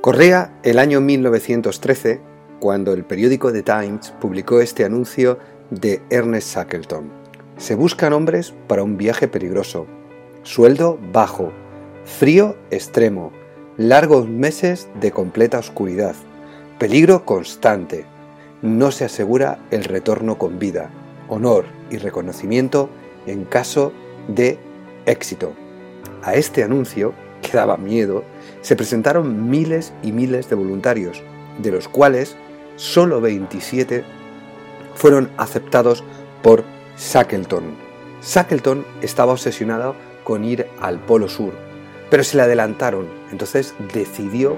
Corría el año 1913 cuando el periódico The Times publicó este anuncio de Ernest Shackleton. Se buscan hombres para un viaje peligroso. Sueldo bajo. Frío extremo. Largos meses de completa oscuridad. Peligro constante. No se asegura el retorno con vida. Honor y reconocimiento en caso de éxito. A este anuncio, que daba miedo, se presentaron miles y miles de voluntarios, de los cuales solo 27 fueron aceptados por Shackleton. Shackleton estaba obsesionado con ir al Polo Sur, pero se le adelantaron, entonces decidió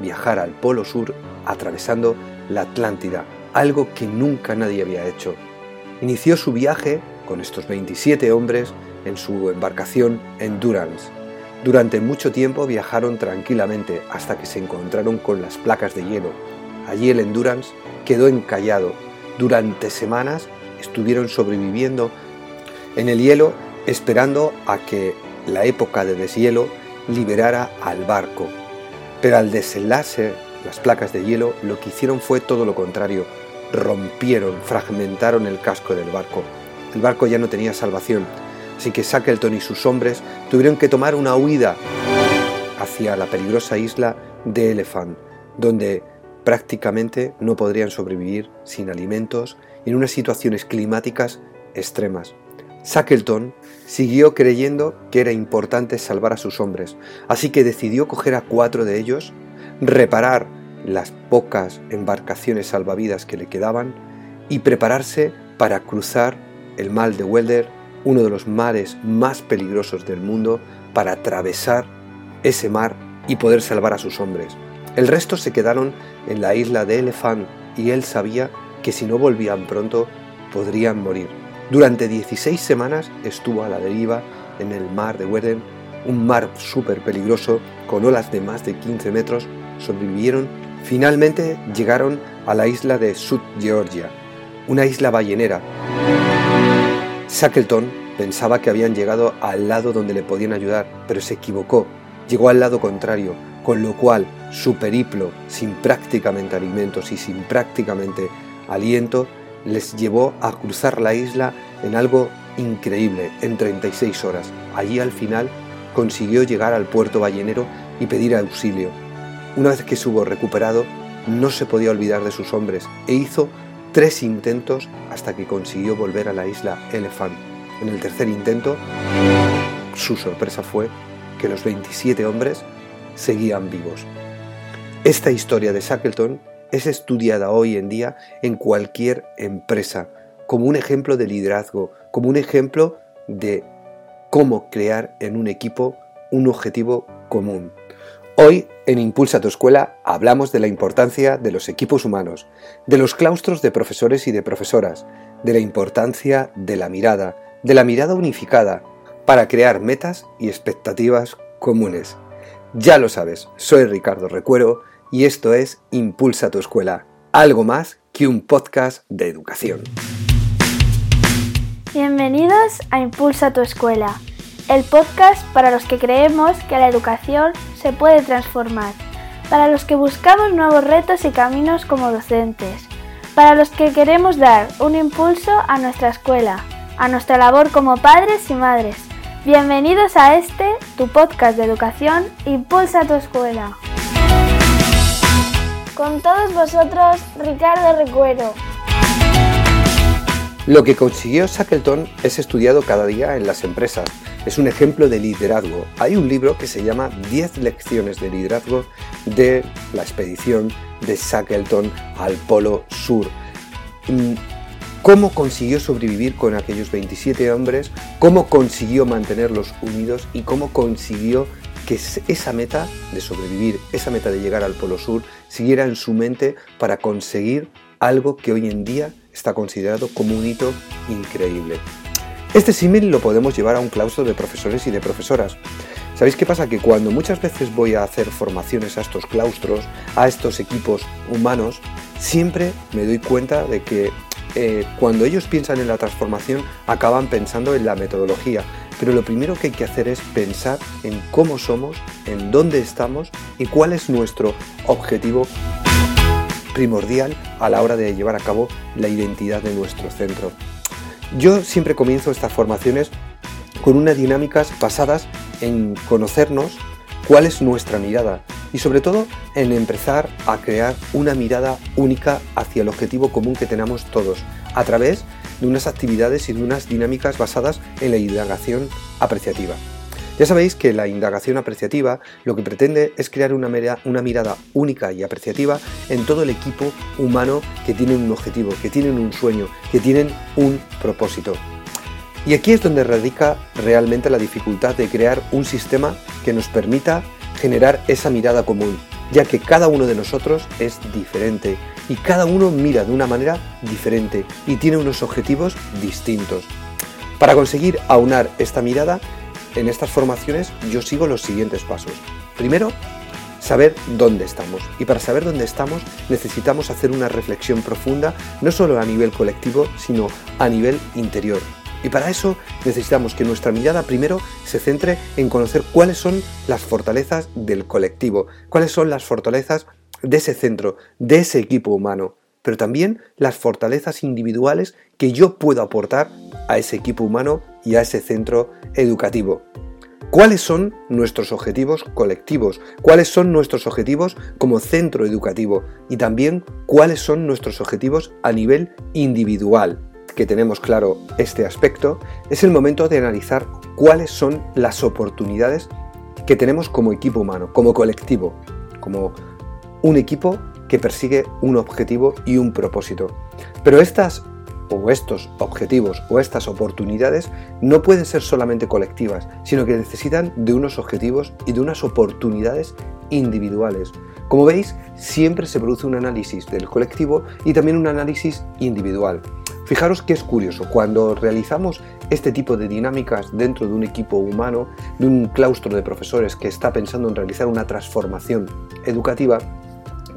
viajar al Polo Sur atravesando la Atlántida, algo que nunca nadie había hecho. Inició su viaje con estos 27 hombres en su embarcación Endurance. Durante mucho tiempo viajaron tranquilamente hasta que se encontraron con las placas de hielo. Allí el Endurance quedó encallado. Durante semanas estuvieron sobreviviendo en el hielo esperando a que la época de deshielo liberara al barco. Pero al desenlace las placas de hielo lo que hicieron fue todo lo contrario. Rompieron, fragmentaron el casco del barco. El barco ya no tenía salvación Así que Shackleton y sus hombres tuvieron que tomar una huida hacia la peligrosa isla de Elephant, donde prácticamente no podrían sobrevivir sin alimentos en unas situaciones climáticas extremas. Shackleton siguió creyendo que era importante salvar a sus hombres, así que decidió coger a cuatro de ellos, reparar las pocas embarcaciones salvavidas que le quedaban y prepararse para cruzar el mal de Welder uno de los mares más peligrosos del mundo para atravesar ese mar y poder salvar a sus hombres. El resto se quedaron en la isla de Elephant y él sabía que si no volvían pronto podrían morir. Durante 16 semanas estuvo a la deriva en el mar de Wedding, un mar súper peligroso con olas de más de 15 metros. Sobrevivieron. Finalmente llegaron a la isla de South Georgia, una isla ballenera Shackleton pensaba que habían llegado al lado donde le podían ayudar, pero se equivocó. Llegó al lado contrario, con lo cual su periplo, sin prácticamente alimentos y sin prácticamente aliento, les llevó a cruzar la isla en algo increíble, en 36 horas. Allí al final consiguió llegar al puerto ballenero y pedir auxilio. Una vez que estuvo recuperado, no se podía olvidar de sus hombres e hizo tres intentos hasta que consiguió volver a la isla Elephant. En el tercer intento, su sorpresa fue que los 27 hombres seguían vivos. Esta historia de Shackleton es estudiada hoy en día en cualquier empresa como un ejemplo de liderazgo, como un ejemplo de cómo crear en un equipo un objetivo común. Hoy en Impulsa tu Escuela hablamos de la importancia de los equipos humanos, de los claustros de profesores y de profesoras, de la importancia de la mirada, de la mirada unificada, para crear metas y expectativas comunes. Ya lo sabes, soy Ricardo Recuero y esto es Impulsa tu Escuela, algo más que un podcast de educación. Bienvenidos a Impulsa tu Escuela el podcast para los que creemos que la educación se puede transformar, para los que buscamos nuevos retos y caminos como docentes, para los que queremos dar un impulso a nuestra escuela, a nuestra labor como padres y madres. Bienvenidos a este, tu podcast de educación, Impulsa tu escuela. Con todos vosotros, Ricardo Recuero. Lo que consiguió Shackleton es estudiado cada día en las empresas. Es un ejemplo de liderazgo. Hay un libro que se llama 10 lecciones de liderazgo de la expedición de Shackleton al Polo Sur. Mm, ¿Cómo consiguió sobrevivir con aquellos 27 hombres? ¿Cómo consiguió mantenerlos unidos? ¿Y cómo consiguió que esa meta de sobrevivir, esa meta de llegar al Polo Sur, siguiera en su mente para conseguir algo que hoy en día está considerado como un hito increíble. Este símil lo podemos llevar a un claustro de profesores y de profesoras. ¿Sabéis qué pasa? Que cuando muchas veces voy a hacer formaciones a estos claustros, a estos equipos humanos, siempre me doy cuenta de que eh, cuando ellos piensan en la transformación acaban pensando en la metodología, pero lo primero que hay que hacer es pensar en cómo somos, en dónde estamos y cuál es nuestro objetivo primordial a la hora de llevar a cabo la identidad de nuestro centro. Yo siempre comienzo estas formaciones con unas dinámicas basadas en conocernos cuál es nuestra mirada y sobre todo en empezar a crear una mirada única hacia el objetivo común que tenemos todos a través de unas actividades y de unas dinámicas basadas en la indagación apreciativa. Ya sabéis que la indagación apreciativa lo que pretende es crear una, mirada única y apreciativa en todo el equipo humano que tiene un objetivo, que tienen un sueño, que tienen un propósito. Y aquí es donde radica realmente la dificultad de crear un sistema que nos permita generar esa mirada común, ya que cada uno de nosotros es diferente y cada uno mira de una manera diferente y tiene unos objetivos distintos. Para conseguir aunar esta mirada, en estas formaciones yo sigo los siguientes pasos. Primero, saber dónde estamos. Y para saber dónde estamos necesitamos hacer una reflexión profunda, no solo a nivel colectivo, sino a nivel interior. Y para eso necesitamos que nuestra mirada primero se centre en conocer cuáles son las fortalezas del colectivo, cuáles son las fortalezas de ese centro, de ese equipo humano, pero también las fortalezas individuales que yo puedo aportar a ese equipo humano y a ese centro educativo. ¿Cuáles son nuestros objetivos colectivos? ¿Cuáles son nuestros objetivos como centro educativo? Y también cuáles son nuestros objetivos a nivel individual. Que tenemos claro este aspecto, es el momento de analizar cuáles son las oportunidades que tenemos como equipo humano, como colectivo, como un equipo que persigue un objetivo y un propósito. Pero estas o estos objetivos o estas oportunidades no pueden ser solamente colectivas, sino que necesitan de unos objetivos y de unas oportunidades individuales. Como veis, siempre se produce un análisis del colectivo y también un análisis individual. Fijaros que es curioso, cuando realizamos este tipo de dinámicas dentro de un equipo humano, de un claustro de profesores que está pensando en realizar una transformación educativa,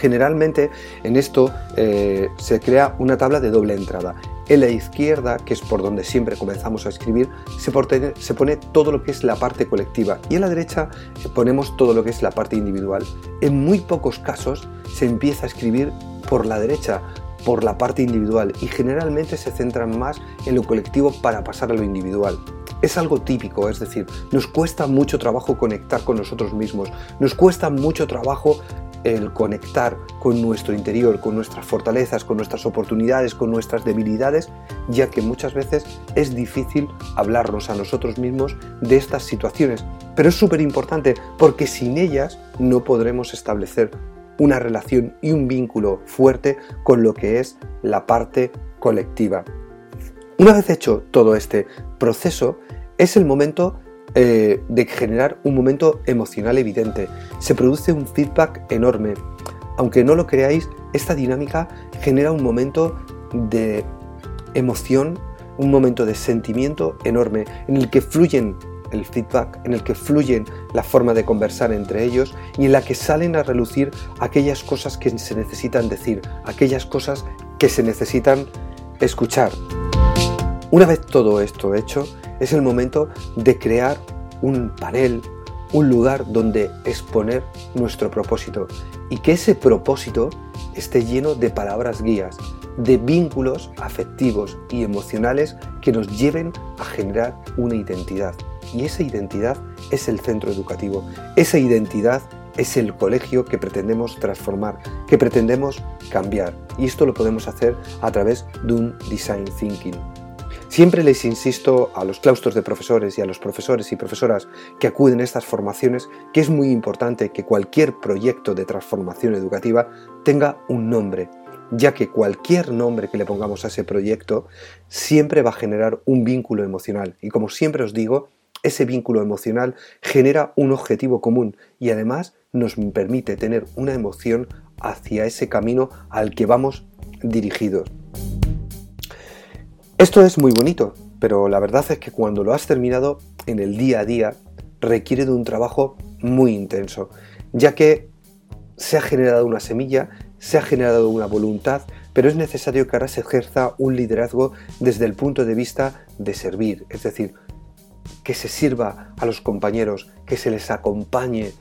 Generalmente en esto eh, se crea una tabla de doble entrada. En la izquierda, que es por donde siempre comenzamos a escribir, se, pone todo lo que es la parte colectiva y en la derecha eh, ponemos todo lo que es la parte individual. En muy pocos casos se empieza a escribir por la derecha, por la parte individual y generalmente se centran más en lo colectivo para pasar a lo individual. Es algo típico, es decir, nos cuesta mucho trabajo conectar con nosotros mismos, nos cuesta mucho trabajo el conectar con nuestro interior, con nuestras fortalezas, con nuestras oportunidades, con nuestras debilidades, ya que muchas veces es difícil hablarnos a nosotros mismos de estas situaciones. Pero es súper importante porque sin ellas no podremos establecer una relación y un vínculo fuerte con lo que es la parte colectiva. Una vez hecho todo este proceso, es el momento eh, de generar un momento emocional evidente. Se produce un feedback enorme. Aunque no lo creáis, esta dinámica genera un momento de emoción, un momento de sentimiento enorme en el que fluyen el feedback, en el que fluyen la forma de conversar entre ellos y en la que salen a relucir aquellas cosas que se necesitan decir, aquellas cosas que se necesitan escuchar. Una vez todo esto hecho, es el momento de crear un panel, un lugar donde exponer nuestro propósito y que ese propósito esté lleno de palabras guías, de vínculos afectivos y emocionales que nos lleven a generar una identidad. Y esa identidad es el centro educativo, esa identidad es el colegio que pretendemos transformar, que pretendemos cambiar. Y esto lo podemos hacer a través de un design thinking. Siempre les insisto a los claustros de profesores y a los profesores y profesoras que acuden a estas formaciones que es muy importante que cualquier proyecto de transformación educativa tenga un nombre, ya que cualquier nombre que le pongamos a ese proyecto siempre va a generar un vínculo emocional. Y como siempre os digo, ese vínculo emocional genera un objetivo común y además nos permite tener una emoción hacia ese camino al que vamos dirigidos. Esto es muy bonito, pero la verdad es que cuando lo has terminado en el día a día requiere de un trabajo muy intenso, ya que se ha generado una semilla, se ha generado una voluntad, pero es necesario que ahora se ejerza un liderazgo desde el punto de vista de servir, es decir, que se sirva a los compañeros, que se les acompañe,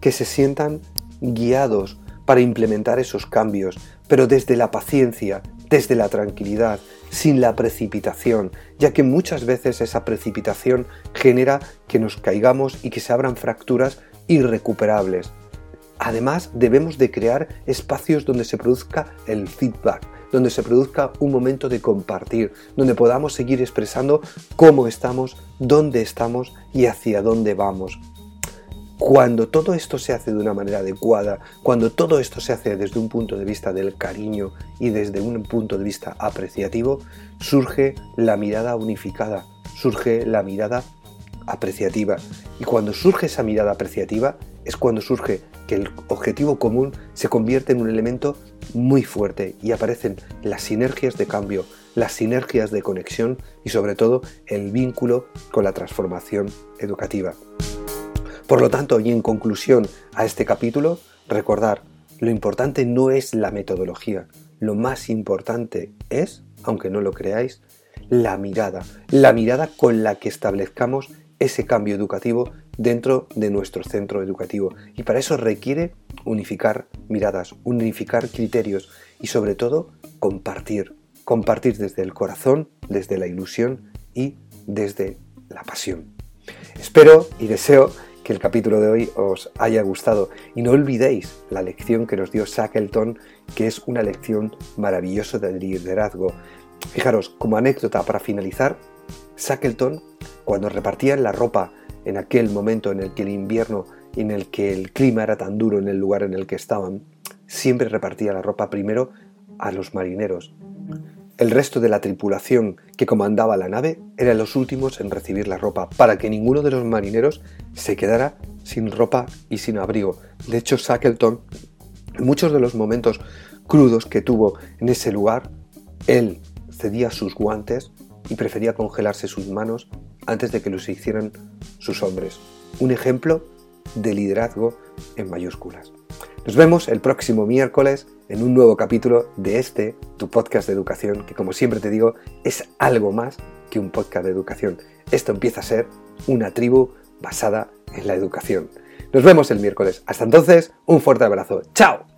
que se sientan guiados para implementar esos cambios, pero desde la paciencia, desde la tranquilidad, sin la precipitación, ya que muchas veces esa precipitación genera que nos caigamos y que se abran fracturas irrecuperables. Además, debemos de crear espacios donde se produzca el feedback, donde se produzca un momento de compartir, donde podamos seguir expresando cómo estamos, dónde estamos y hacia dónde vamos. Cuando todo esto se hace de una manera adecuada, cuando todo esto se hace desde un punto de vista del cariño y desde un punto de vista apreciativo, surge la mirada unificada, surge la mirada apreciativa. Y cuando surge esa mirada apreciativa es cuando surge que el objetivo común se convierte en un elemento muy fuerte y aparecen las sinergias de cambio, las sinergias de conexión y sobre todo el vínculo con la transformación educativa. Por lo tanto, y en conclusión a este capítulo, recordar, lo importante no es la metodología, lo más importante es, aunque no lo creáis, la mirada, la mirada con la que establezcamos ese cambio educativo dentro de nuestro centro educativo. Y para eso requiere unificar miradas, unificar criterios y sobre todo compartir. Compartir desde el corazón, desde la ilusión y desde la pasión. Espero y deseo que el capítulo de hoy os haya gustado y no olvidéis la lección que nos dio Shackleton, que es una lección maravillosa del liderazgo. Fijaros, como anécdota para finalizar, Shackleton, cuando repartían la ropa en aquel momento en el que el invierno, en el que el clima era tan duro en el lugar en el que estaban, siempre repartía la ropa primero a los marineros. El resto de la tripulación que comandaba la nave eran los últimos en recibir la ropa, para que ninguno de los marineros se quedara sin ropa y sin abrigo. De hecho, Shackleton, en muchos de los momentos crudos que tuvo en ese lugar, él cedía sus guantes y prefería congelarse sus manos antes de que los hicieran sus hombres. Un ejemplo de liderazgo en mayúsculas. Nos vemos el próximo miércoles en un nuevo capítulo de este, tu podcast de educación, que como siempre te digo, es algo más que un podcast de educación. Esto empieza a ser una tribu basada en la educación. Nos vemos el miércoles. Hasta entonces, un fuerte abrazo. ¡Chao!